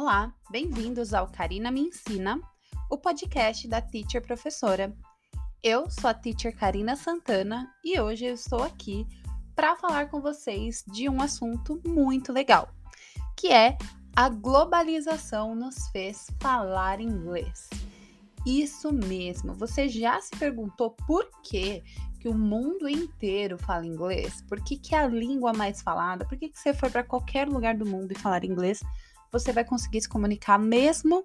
Olá, bem-vindos ao Karina Me Ensina, o podcast da Teacher Professora. Eu sou a Teacher Karina Santana e hoje eu estou aqui para falar com vocês de um assunto muito legal, que é a globalização nos fez falar inglês. Isso mesmo, você já se perguntou por que, que o mundo inteiro fala inglês? Por que, que é a língua mais falada? Por que, que você foi para qualquer lugar do mundo e falar inglês? Você vai conseguir se comunicar mesmo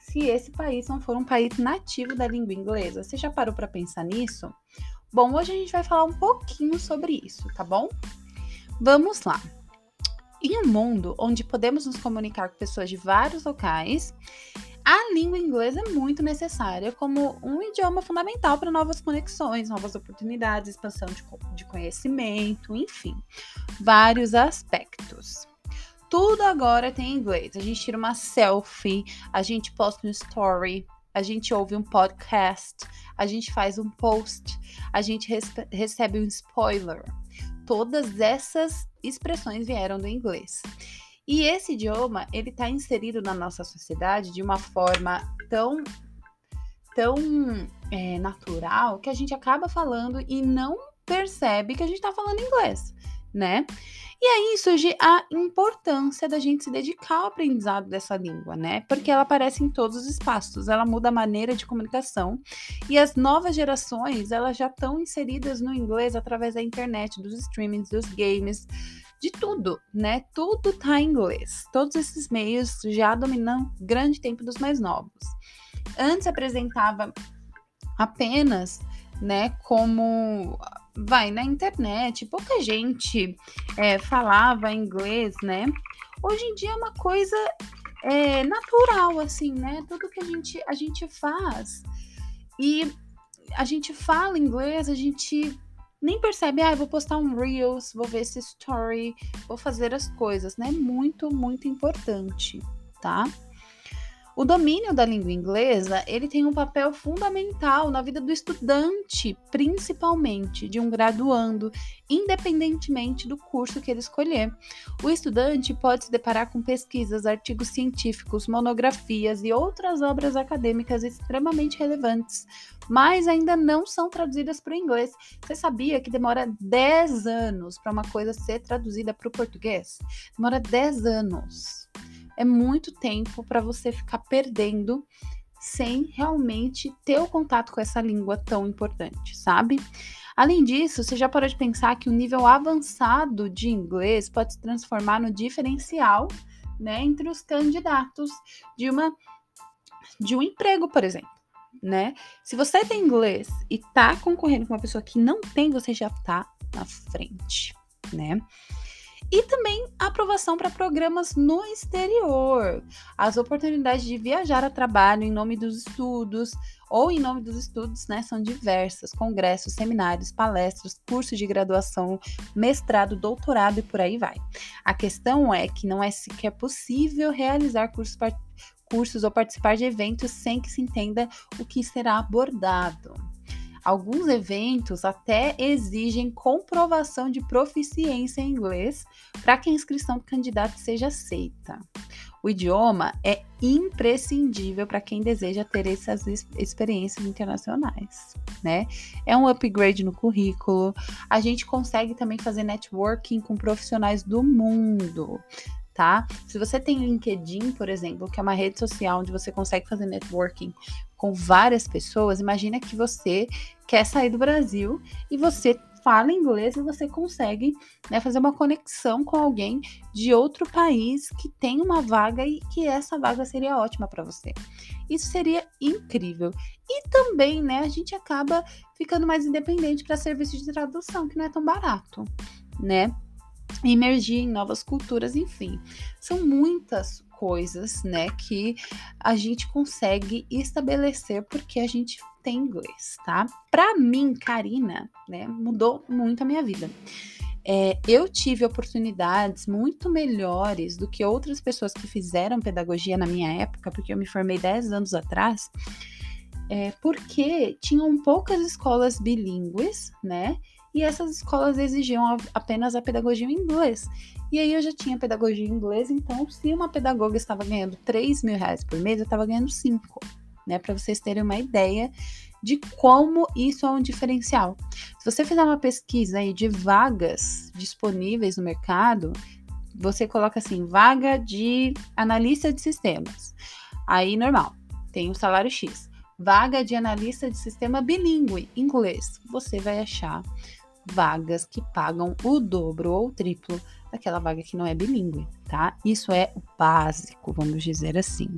se esse país não for um país nativo da língua inglesa. Você já parou para pensar nisso? Bom, hoje a gente vai falar um pouquinho sobre isso, tá bom? Vamos lá. Em um mundo onde podemos nos comunicar com pessoas de vários locais, a língua inglesa é muito necessária como um idioma fundamental para novas conexões, novas oportunidades, expansão de, de conhecimento, enfim, vários aspectos. Tudo agora tem inglês. A gente tira uma selfie, a gente posta um story, a gente ouve um podcast, a gente faz um post, a gente recebe um spoiler. Todas essas expressões vieram do inglês. E esse idioma, ele está inserido na nossa sociedade de uma forma tão tão é, natural que a gente acaba falando e não percebe que a gente está falando inglês, né? E aí surge a importância da gente se dedicar ao aprendizado dessa língua, né? Porque ela aparece em todos os espaços, ela muda a maneira de comunicação e as novas gerações, elas já estão inseridas no inglês através da internet, dos streamings, dos games, de tudo, né? Tudo tá em inglês. Todos esses meios já dominam grande tempo dos mais novos. Antes apresentava apenas, né, como vai na internet, pouca gente é, falava inglês, né? Hoje em dia é uma coisa é, natural, assim, né? Tudo que a gente, a gente faz e a gente fala inglês, a gente nem percebe, ah, vou postar um Reels, vou ver esse story, vou fazer as coisas, né? Muito, muito importante, tá? O domínio da língua inglesa, ele tem um papel fundamental na vida do estudante, principalmente de um graduando, independentemente do curso que ele escolher. O estudante pode se deparar com pesquisas, artigos científicos, monografias e outras obras acadêmicas extremamente relevantes, mas ainda não são traduzidas para o inglês. Você sabia que demora 10 anos para uma coisa ser traduzida para o português? Demora 10 anos é muito tempo para você ficar perdendo sem realmente ter o contato com essa língua tão importante, sabe? Além disso, você já parou de pensar que o nível avançado de inglês pode se transformar no diferencial, né, entre os candidatos de uma de um emprego, por exemplo, né? Se você tem inglês e tá concorrendo com uma pessoa que não tem, você já tá na frente, né? E também aprovação para programas no exterior. As oportunidades de viajar a trabalho em nome dos estudos ou em nome dos estudos, né, são diversas: congressos, seminários, palestras, cursos de graduação, mestrado, doutorado e por aí vai. A questão é que não é sequer possível realizar cursos cursos ou participar de eventos sem que se entenda o que será abordado. Alguns eventos até exigem comprovação de proficiência em inglês para que a inscrição do candidato seja aceita. O idioma é imprescindível para quem deseja ter essas experiências internacionais, né? É um upgrade no currículo. A gente consegue também fazer networking com profissionais do mundo tá? Se você tem LinkedIn, por exemplo, que é uma rede social onde você consegue fazer networking com várias pessoas, imagina que você quer sair do Brasil e você fala inglês e você consegue né, fazer uma conexão com alguém de outro país que tem uma vaga e que essa vaga seria ótima para você. Isso seria incrível. E também, né, a gente acaba ficando mais independente para serviço de tradução, que não é tão barato, né? Emergir em novas culturas, enfim. São muitas coisas, né, que a gente consegue estabelecer porque a gente tem inglês, tá? Para mim, Karina, né, mudou muito a minha vida. É, eu tive oportunidades muito melhores do que outras pessoas que fizeram pedagogia na minha época, porque eu me formei 10 anos atrás. é, porque tinham poucas escolas bilíngues, né? E essas escolas exigiam apenas a pedagogia em inglês. E aí eu já tinha pedagogia em inglês, então se uma pedagoga estava ganhando 3 mil reais por mês, eu estava ganhando 5, né? Para vocês terem uma ideia de como isso é um diferencial. Se você fizer uma pesquisa aí de vagas disponíveis no mercado, você coloca assim, vaga de analista de sistemas. Aí, normal, tem o salário X. Vaga de analista de sistema bilíngue, inglês. Você vai achar vagas que pagam o dobro ou o triplo daquela vaga que não é bilíngue, tá? Isso é o básico, vamos dizer assim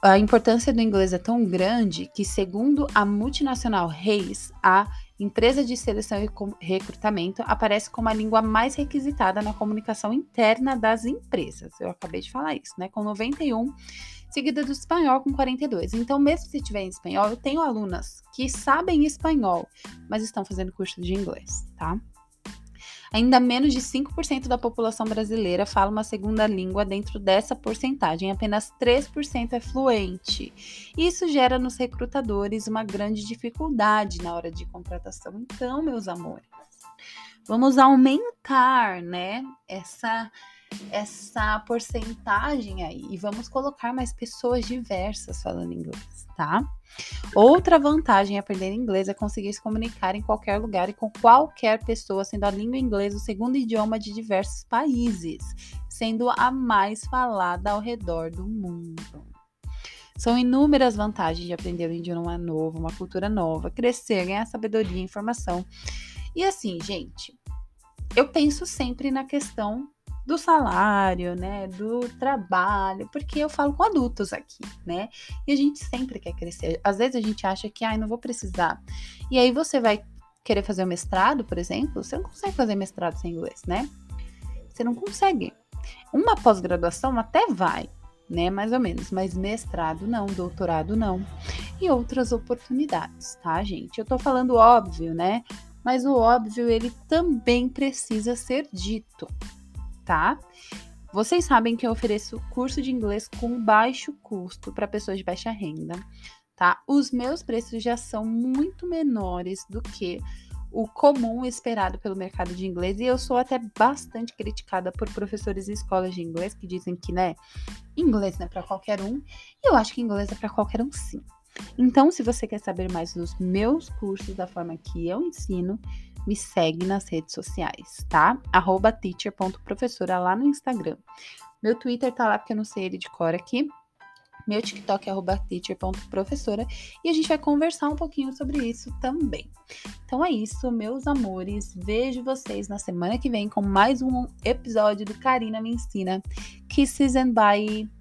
a importância do inglês é tão grande que, segundo a multinacional Reis, a empresa de seleção e recrutamento aparece como a língua mais requisitada na comunicação interna das empresas. Eu acabei de falar isso, né? Com 91, seguida do espanhol com 42. Então, mesmo se tiver em espanhol, eu tenho alunas que sabem espanhol, mas estão fazendo curso de inglês, tá? Ainda menos de 5% da população brasileira fala uma segunda língua dentro dessa porcentagem, apenas 3% é fluente. Isso gera nos recrutadores uma grande dificuldade na hora de contratação. Então, meus amores, vamos aumentar, né, essa essa porcentagem aí e vamos colocar mais pessoas diversas falando inglês, tá? Outra vantagem a aprender inglês é conseguir se comunicar em qualquer lugar e com qualquer pessoa, sendo a língua inglesa o segundo idioma de diversos países, sendo a mais falada ao redor do mundo. São inúmeras vantagens de aprender um idioma novo, uma cultura nova, crescer, ganhar sabedoria, informação. E assim, gente, eu penso sempre na questão do salário, né, do trabalho, porque eu falo com adultos aqui, né? E a gente sempre quer crescer. Às vezes a gente acha que, ai, não vou precisar. E aí você vai querer fazer o mestrado, por exemplo, você não consegue fazer mestrado sem inglês, né? Você não consegue. Uma pós-graduação até vai, né, mais ou menos, mas mestrado não, doutorado não. E outras oportunidades, tá, gente? Eu tô falando óbvio, né? Mas o óbvio ele também precisa ser dito tá? Vocês sabem que eu ofereço curso de inglês com baixo custo para pessoas de baixa renda, tá? Os meus preços já são muito menores do que o comum esperado pelo mercado de inglês e eu sou até bastante criticada por professores e escolas de inglês que dizem que, né, inglês não é para qualquer um, e eu acho que inglês é para qualquer um sim. Então, se você quer saber mais dos meus cursos da forma que eu ensino, me segue nas redes sociais, tá? Arroba teacher.professora lá no Instagram. Meu Twitter tá lá porque eu não sei ele de cor aqui. Meu TikTok é teacher.professora e a gente vai conversar um pouquinho sobre isso também. Então é isso, meus amores. Vejo vocês na semana que vem com mais um episódio do Karina Me Ensina. Kisses and bye!